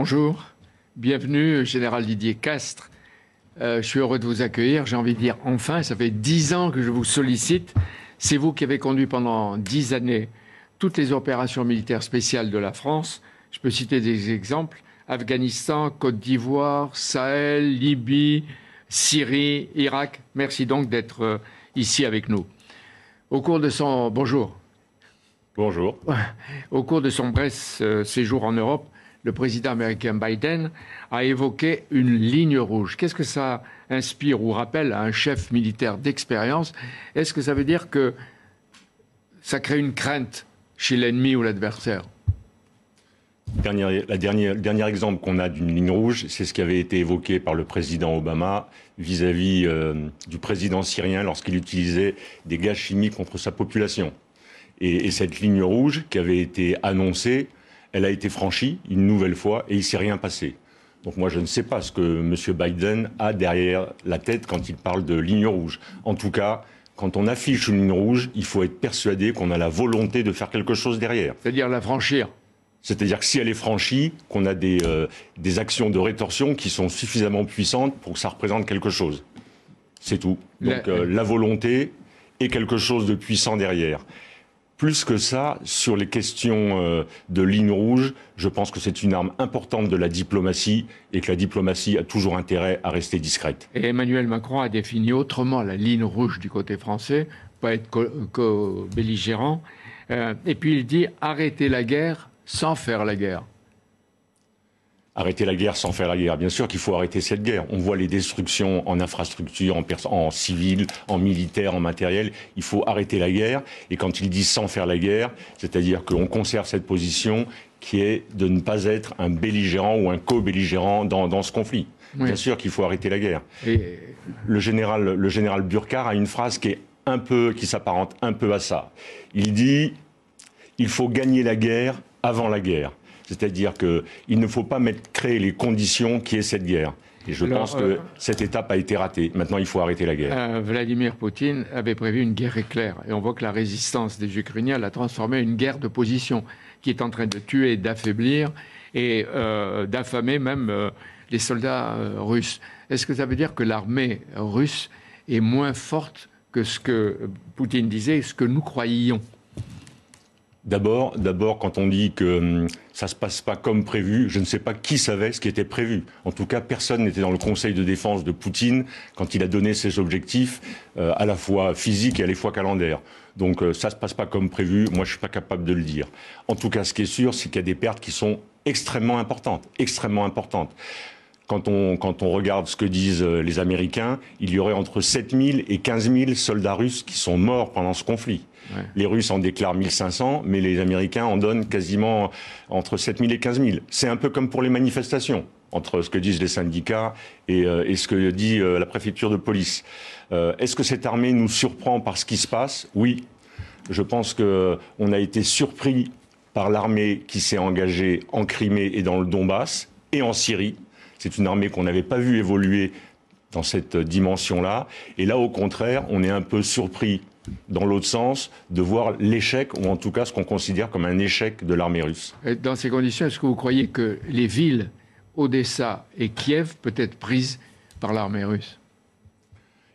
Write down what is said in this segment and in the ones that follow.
Bonjour, bienvenue, Général Didier Castres. Euh, je suis heureux de vous accueillir. J'ai envie de dire enfin, ça fait dix ans que je vous sollicite. C'est vous qui avez conduit pendant dix années toutes les opérations militaires spéciales de la France. Je peux citer des exemples Afghanistan, Côte d'Ivoire, Sahel, Libye, Syrie, Irak. Merci donc d'être euh, ici avec nous. Au cours de son bonjour. Bonjour. Au cours de son bref euh, séjour en Europe, le président américain Biden a évoqué une ligne rouge. Qu'est-ce que ça inspire ou rappelle à un chef militaire d'expérience? Est-ce que ça veut dire que ça crée une crainte chez l'ennemi ou l'adversaire? La dernière, le dernier exemple qu'on a d'une ligne rouge, c'est ce qui avait été évoqué par le président Obama vis-à-vis euh, du président syrien lorsqu'il utilisait des gaz chimiques contre sa population. Et, cette ligne rouge qui avait été annoncée, elle a été franchie une nouvelle fois et il s'est rien passé. Donc moi, je ne sais pas ce que M. Biden a derrière la tête quand il parle de ligne rouge. En tout cas, quand on affiche une ligne rouge, il faut être persuadé qu'on a la volonté de faire quelque chose derrière. C'est-à-dire la franchir c'est-à-dire que si elle est franchie, qu'on a des, euh, des, actions de rétorsion qui sont suffisamment puissantes pour que ça représente quelque chose. C'est tout. Donc la... Euh, la volonté et quelque chose de puissant derrière. Plus que ça, sur les questions euh, de ligne rouge, je pense que c'est une arme importante de la diplomatie et que la diplomatie a toujours intérêt à rester discrète. Et Emmanuel Macron a défini autrement la ligne rouge du côté français, pas être co-belligérant. euh, et puis il dit arrêter la guerre sans faire la guerre. Arrêter la guerre sans faire la guerre. Bien sûr qu'il faut arrêter cette guerre. On voit les destructions en infrastructure, en, en, civil, en militaire, en matériel. Il faut arrêter la guerre. Et quand il dit sans faire la guerre, c'est-à-dire qu'on conserve cette position qui est de ne pas être un belligérant ou un co-belligérant dans, dans, ce conflit. Oui. Bien sûr qu'il faut arrêter la guerre. Et... Le général, le général Burkhardt a une phrase qui est un peu, qui s'apparente un peu à ça. Il dit il faut gagner la guerre avant la guerre. C'est-à-dire qu'il ne faut pas mettre, créer les conditions qui est cette guerre. Et je Alors, pense que euh, cette étape a été ratée. Maintenant, il faut arrêter la guerre. Euh, Vladimir Poutine avait prévu une guerre éclair. Et on voit que la résistance des Ukrainiens l'a transformée en une guerre de position qui est en train de tuer, d'affaiblir et euh, d'affamer même les soldats russes. Est-ce que ça veut dire que l'armée russe est moins forte que ce que Poutine disait, ce que nous croyions? D'abord, d'abord, quand on dit que hum, ça se passe pas comme prévu, je ne sais pas qui savait ce qui était prévu. En tout cas, personne n'était dans le Conseil de défense de Poutine quand il a donné ses objectifs, euh, à la fois physiques et à la fois calendaires. Donc, euh, ça se passe pas comme prévu. Moi, je suis pas capable de le dire. En tout cas, ce qui est sûr, c'est qu'il y a des pertes qui sont extrêmement importantes, extrêmement importantes. Quand on, quand on, regarde ce que disent euh, les Américains, il y aurait entre 7 000 et 15 000 soldats russes qui sont morts pendant ce conflit. Ouais. Les Russes en déclarent 1500, mais les Américains en donnent quasiment entre 7 000 et 15 000. C'est un peu comme pour les manifestations, entre ce que disent les syndicats et, euh, et ce que dit euh, la préfecture de police. Euh, Est-ce que cette armée nous surprend par ce qui se passe? Oui. Je pense qu'on a été surpris par l'armée qui s'est engagée en Crimée et dans le Donbass et en Syrie. C'est une armée qu'on n'avait pas vue évoluer dans cette dimension-là. Et là, au contraire, on est un peu surpris dans l'autre sens, de voir l'échec, ou en tout cas ce qu'on considère comme un échec de l'armée russe. Dans ces conditions, est-ce que vous croyez que les villes Odessa et Kiev peuvent être prises par l'armée russe?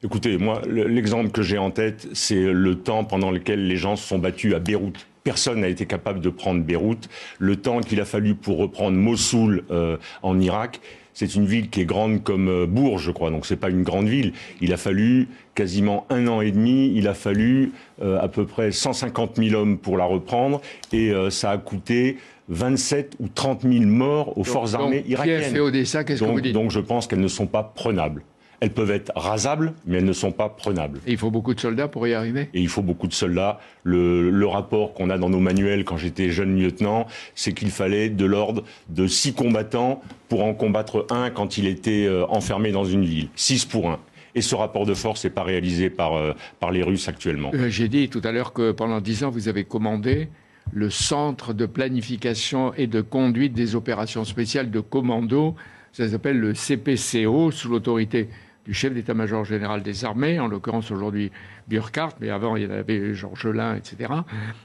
Écoutez, moi, l'exemple que j'ai en tête, c'est le temps pendant lequel les gens se sont battus à Beyrouth. Personne n'a été capable de prendre Beyrouth. Le temps qu'il a fallu pour reprendre Mossoul euh, en Irak, c'est une ville qui est grande comme euh, Bourges, je crois, donc c'est pas une grande ville. Il a fallu quasiment un an et demi, il a fallu euh, à peu près 150 000 hommes pour la reprendre, et euh, ça a coûté 27 ou 30 000 morts aux donc, forces armées donc, irakiennes. Kiev et Odessa, qu'est-ce que vous dites Donc je pense qu'elles ne sont pas prenables. Elles peuvent être rasables, mais elles ne sont pas prenables. Et il faut beaucoup de soldats pour y arriver? Et il faut beaucoup de soldats. Le, le rapport qu'on a dans nos manuels quand j'étais jeune lieutenant, c'est qu'il fallait de l'ordre de six combattants pour en combattre un quand il était euh, enfermé dans une ville. Six pour un. Et ce rapport de force n'est pas réalisé par, euh, par les Russes actuellement. Euh, J'ai dit tout à l'heure que pendant dix ans, vous avez commandé le centre de planification et de conduite des opérations spéciales de commando. Ça s'appelle le CPCO, sous l'autorité du chef d'état-major général des armées, en l'occurrence aujourd'hui Burkhardt, mais avant il y en avait Georgelin, etc.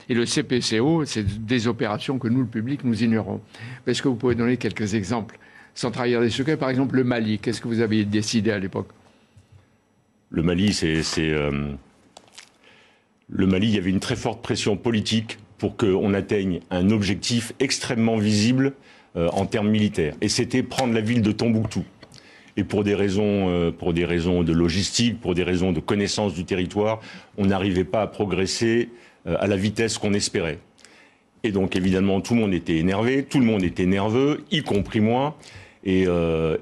Et le CPCO, c'est des opérations que nous, le public, nous ignorons. Est-ce que vous pouvez donner quelques exemples sans trahir des secrets? Par exemple, le Mali, qu'est-ce que vous avez décidé à l'époque? Le Mali, c'est. Euh, le Mali, il y avait une très forte pression politique pour qu'on atteigne un objectif extrêmement visible euh, en termes militaires. Et c'était prendre la ville de Tombouctou et pour des raisons, euh, pour des raisons de logistique, pour des raisons de connaissance du territoire, on n'arrivait pas à progresser euh, à la vitesse qu'on espérait. Et donc évidemment, tout le monde était énervé, tout le monde était nerveux, y compris moi. Et,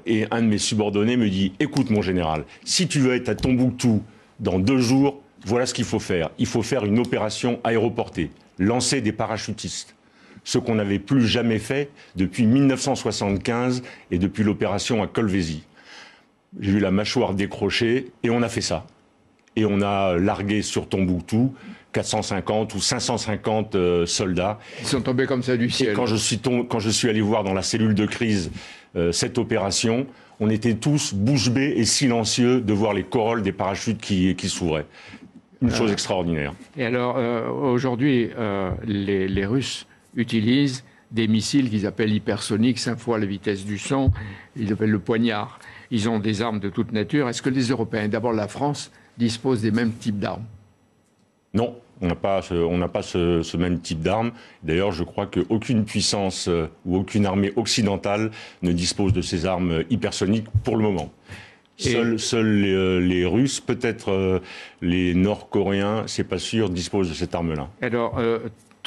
et un de mes subordonnés me dit "Écoute, mon général, si tu veux être à Tombouctou dans deux jours, voilà ce qu'il faut faire. Il faut faire une opération aéroportée, lancer des parachutistes." Ce qu'on n'avait plus jamais fait depuis 1975 et depuis l'opération à Colvézi. J'ai eu la mâchoire décrochée et on a fait ça. Et on a largué sur Tombouctou 450 ou 550 euh, soldats. Ils sont tombés comme ça du ciel. Et quand je suis, quand je suis allé voir dans la cellule de crise euh, cette opération, on était tous bouche bée et silencieux de voir les corolles des parachutes qui, qui s'ouvraient. Une chose euh, extraordinaire. Et alors, aujourd'hui, les, les Russes utilisent des missiles qu'ils appellent hypersoniques, cinq fois la vitesse du son. Ils appellent le poignard. Ils ont des armes de toute nature. Est-ce que les Européens, d'abord la France, disposent des mêmes types d'armes? Non, on n'a pas, ce, pas ce, même type d'armes. D'ailleurs, je crois qu'aucune puissance euh, ou aucune armée occidentale ne dispose de ces armes hypersoniques pour le moment. Seuls, euh, les, Russes, peut-être euh, les Nord-Coréens, c'est pas sûr, disposent de cette arme-là. Alors,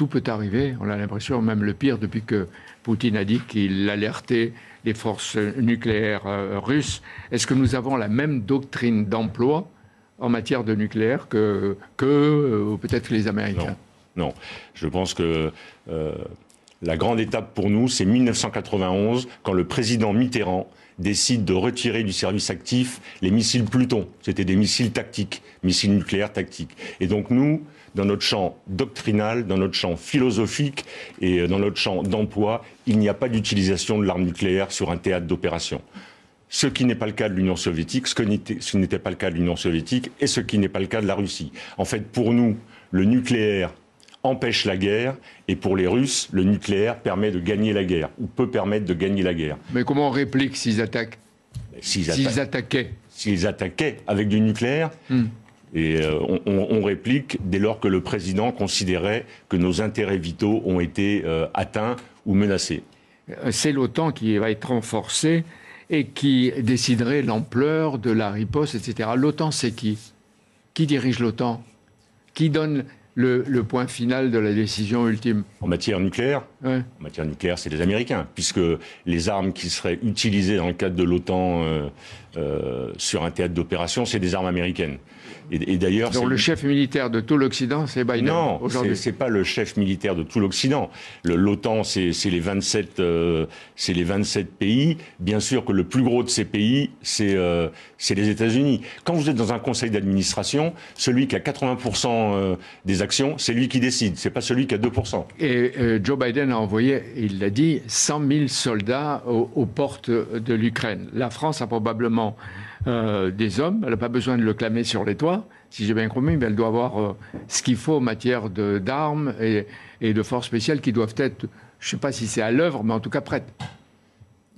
tout peut arriver. On a l'impression, même le pire, depuis que Poutine a dit qu'il alertait les forces nucléaires euh, russes. Est-ce que nous avons la même doctrine d'emploi en matière de nucléaire que, que euh, peut-être les Américains? Non. je pense que euh, la grande étape pour nous, c'est 1991, quand le président Mitterrand décide de retirer du service actif les missiles Pluton. C'était des missiles tactiques, missiles nucléaires tactiques. Et donc nous, dans notre champ doctrinal, dans notre champ philosophique et euh, dans notre champ d'emploi, il n'y a pas d'utilisation de l'arme nucléaire sur un théâtre d'opération. Ce qui n'est pas le cas de l'Union soviétique, ce qui n'était pas le cas de l'Union soviétique et ce qui n'est pas le cas de la Russie. En fait, pour nous, le nucléaire empêche la guerre et pour les Russes, le nucléaire permet de gagner la guerre ou peut permettre de gagner la guerre. Mais comment on réplique s'ils attaquent? S'ils attaquaient S'ils attaquaient avec du nucléaire, hmm. Et euh, on, réplique dès lors que le président considérait que nos intérêts vitaux ont été euh, atteints ou menacés. Euh, c'est l'OTAN qui va être renforcée et qui déciderait l'ampleur de la riposte, etc. L'OTAN, c'est qui? Qui dirige l'OTAN? Qui donne le, point final de la décision ultime? En matière nucléaire? En matière nucléaire, c'est les Américains, puisque les armes qui seraient utilisées dans le cadre de l'OTAN sur un théâtre d'opération, c'est des armes américaines. Et, d'ailleurs, donc le chef militaire de tout l'Occident, c'est Biden. Non, c'est pas le chef militaire de tout l'Occident. L'OTAN, c'est les 27, euh, c'est les 27 pays. Bien sûr que le plus gros de ces pays, c'est euh, les États-Unis. Quand vous êtes dans un conseil d'administration, celui qui a 80% euh, des actions, c'est lui qui décide. C'est pas celui qui a 2%. Et Joe Biden a envoyé, il l'a dit, 100 000 soldats aux portes de l'Ukraine. La France a probablement euh, des hommes. Elle n'a pas besoin de le clamer sur les toits, si j'ai bien compris, mais elle doit avoir euh, ce qu'il faut en matière d'armes et, et, de forces spéciales qui doivent être, je ne sais pas si c'est à l'œuvre, mais en tout cas prêtes.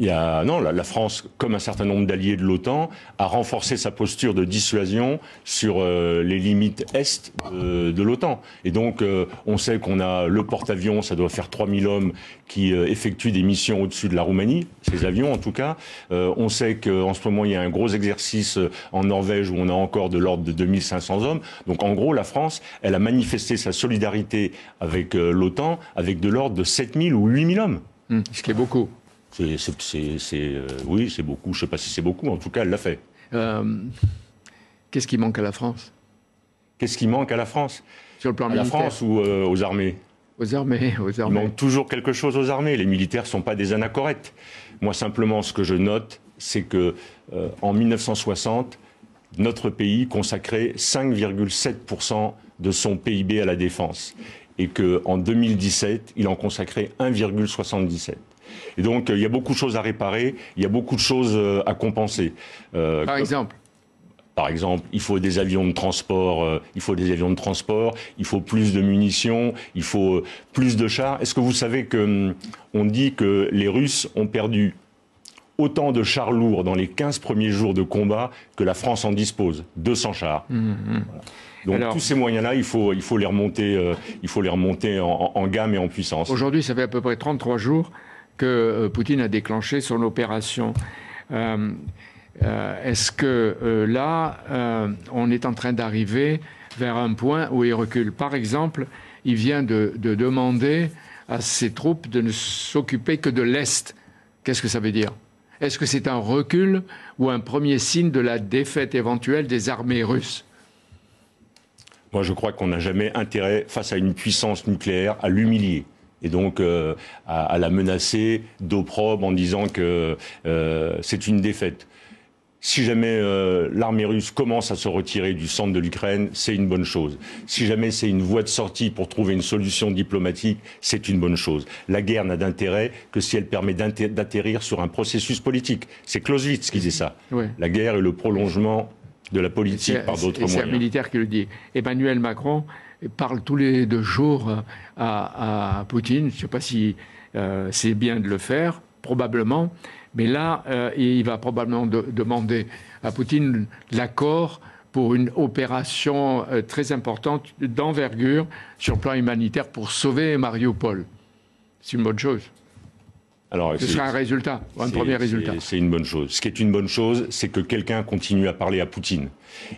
Il y a, non, la, France, comme un certain nombre d'alliés de l'OTAN, a renforcé sa posture de dissuasion sur euh, les limites est de l'OTAN. Et donc, euh, on sait qu'on a le porte-avions, ça doit faire 3000 hommes qui euh, effectuent des missions au-dessus de la Roumanie, ces avions en tout cas. on sait qu'en ce moment, il y a un gros exercice en Norvège où on a encore de l'ordre de 2500 hommes. Donc, en gros, la France, elle a manifesté sa solidarité avec l'OTAN avec de l'ordre de 7000 ou 8000 hommes. Mmh, ce qui est beaucoup. C'est, euh, oui, c'est beaucoup. Je ne sais pas si c'est beaucoup, en tout cas, elle l'a fait. Euh, qu'est-ce qui manque à la France? Qu'est-ce qui manque à la France? Sur le plan à la France ou euh, aux armées? Aux armées, aux armées. Il manque toujours quelque chose aux armées. Les militaires ne sont pas des anachorètes. Moi, simplement, ce que je note, c'est que en 1960, notre pays consacrait 5,7% de son PIB à la défense et qu'en 2017, il en consacrait 1,77. Et donc, il y a beaucoup de choses à réparer, il y a beaucoup de choses euh, à compenser. Euh, Par exemple? Par exemple, il faut des avions de transport, euh, il faut des avions de transport, il faut plus de munitions, il faut euh, plus de chars. Est-ce que vous savez que hum, on dit que les Russes ont perdu autant de chars lourds dans les 15 premiers jours de combat que la France en dispose, 200 chars. Mmh, mmh. Donc tous ces moyens-là, il faut, il faut les remonter, euh, il faut les remonter en, gamme et en puissance. Aujourd'hui, ça fait à peu près 33 jours que Poutine a déclenché son opération. Euh, est-ce que euh, là, euh, on est en train d'arriver vers un point où il recule? Par exemple, il vient de, demander à ses troupes de ne s'occuper que de l'Est. Qu'est-ce que ça veut dire? Est-ce que c'est un recul ou un premier signe de la défaite éventuelle des armées russes? Moi, je crois qu'on n'a jamais intérêt, face à une puissance nucléaire, à l'humilier et donc à, la menacer d'opprobre en disant que c'est une défaite. Si jamais euh, l'armée russe commence à se retirer du centre de l'Ukraine, c'est une bonne chose. Si jamais c'est une voie de sortie pour trouver une solution diplomatique, c'est une bonne chose. La guerre n'a d'intérêt que si elle permet d'atterrir sur un processus politique. C'est Clausewitz qui dit ça. La guerre est le prolongement de la politique par d'autres moyens. C'est un militaire qui le dit. Emmanuel Macron parle tous les deux jours à, Poutine. Je ne sais pas si euh, c'est bien de le faire, probablement. Mais là, euh, il va probablement demander à Poutine l'accord pour une opération euh, très importante d'envergure sur le plan humanitaire pour sauver Mariupol. C'est une bonne chose. Alors, Ce sera un résultat, un premier résultat. C'est une bonne chose. Ce qui est une bonne chose, c'est que quelqu'un continue à parler à Poutine.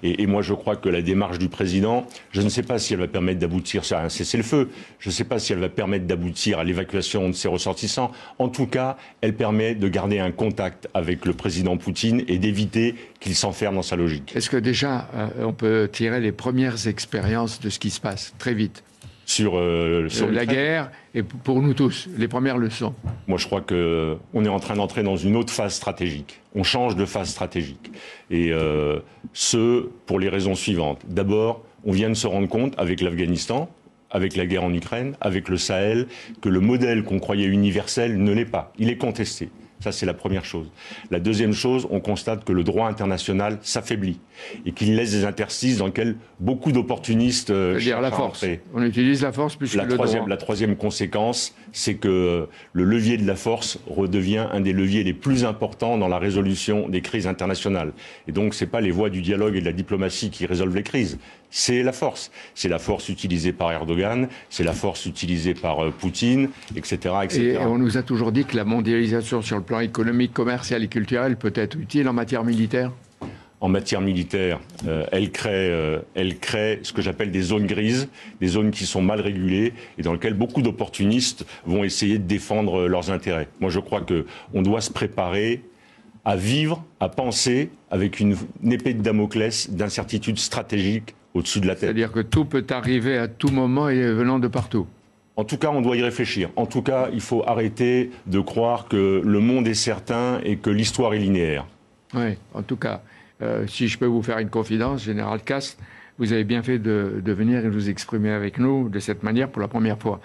Et, moi, je crois que la démarche du président, je ne sais pas si elle va permettre d'aboutir à un cessez-le-feu, je ne sais pas si elle va permettre d'aboutir à l'évacuation de ses ressortissants. En tout cas, elle permet de garder un contact avec le président Poutine et d'éviter qu'il s'enferme dans sa logique. Est-ce que déjà, euh, on peut tirer les premières expériences de ce qui se passe très vite? Sur, euh, sur la guerre et pour nous tous, les premières leçons Moi, je crois qu'on est en train d'entrer dans une autre phase stratégique. On change de phase stratégique. Et euh, ce, pour les raisons suivantes. D'abord, on vient de se rendre compte avec l'Afghanistan, avec la guerre en Ukraine, avec le Sahel, que le modèle qu'on croyait universel ne l'est pas. Il est contesté. Ça, c'est la première chose. La deuxième chose, on constate que le droit international s'affaiblit et qu'il laisse des interstices dans lesquels beaucoup d'opportunistes euh, dire la force. On utilise la force plus la que le troisième, droit. La troisième conséquence, c'est que le levier de la force redevient un des leviers les plus importants dans la résolution des crises internationales. Et donc, ce n'est pas les voies du dialogue et de la diplomatie qui résolvent les crises, c'est la force. C'est la force utilisée par Erdogan, c'est la force utilisée par euh, Poutine, etc., etc. Et on nous a toujours dit que la mondialisation sur le plan économique, commercial et culturel peut être utile en matière militaire en matière militaire, euh, elle, crée, euh, elle crée ce que j'appelle des zones grises, des zones qui sont mal régulées et dans lesquelles beaucoup d'opportunistes vont essayer de défendre leurs intérêts. Moi, je crois qu'on doit se préparer à vivre, à penser avec une, épée de Damoclès d'incertitude stratégique au-dessus de la tête. C'est-à-dire que tout peut arriver à tout moment et venant de partout. En tout cas, on doit y réfléchir. En tout cas, il faut arrêter de croire que le monde est certain et que l'histoire est linéaire. Oui, en tout cas. Euh, si je peux vous faire une confidence, Général Cast, vous avez bien fait de, venir et de vous exprimer avec nous de cette manière pour la première fois.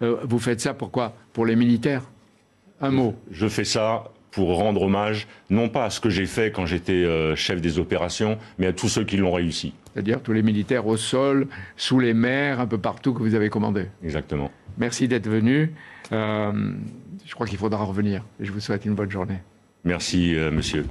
Euh, vous faites ça pourquoi? Pour les militaires? Un mot. Je fais ça pour rendre hommage, non pas à ce que j'ai fait quand j'étais euh, chef des opérations, mais à tous ceux qui l'ont réussi. C'est-à-dire tous les militaires au sol, sous les mers, un peu partout que vous avez commandé. Exactement. Merci d'être venu. je crois qu'il faudra revenir. Je vous souhaite une bonne journée. Merci, monsieur.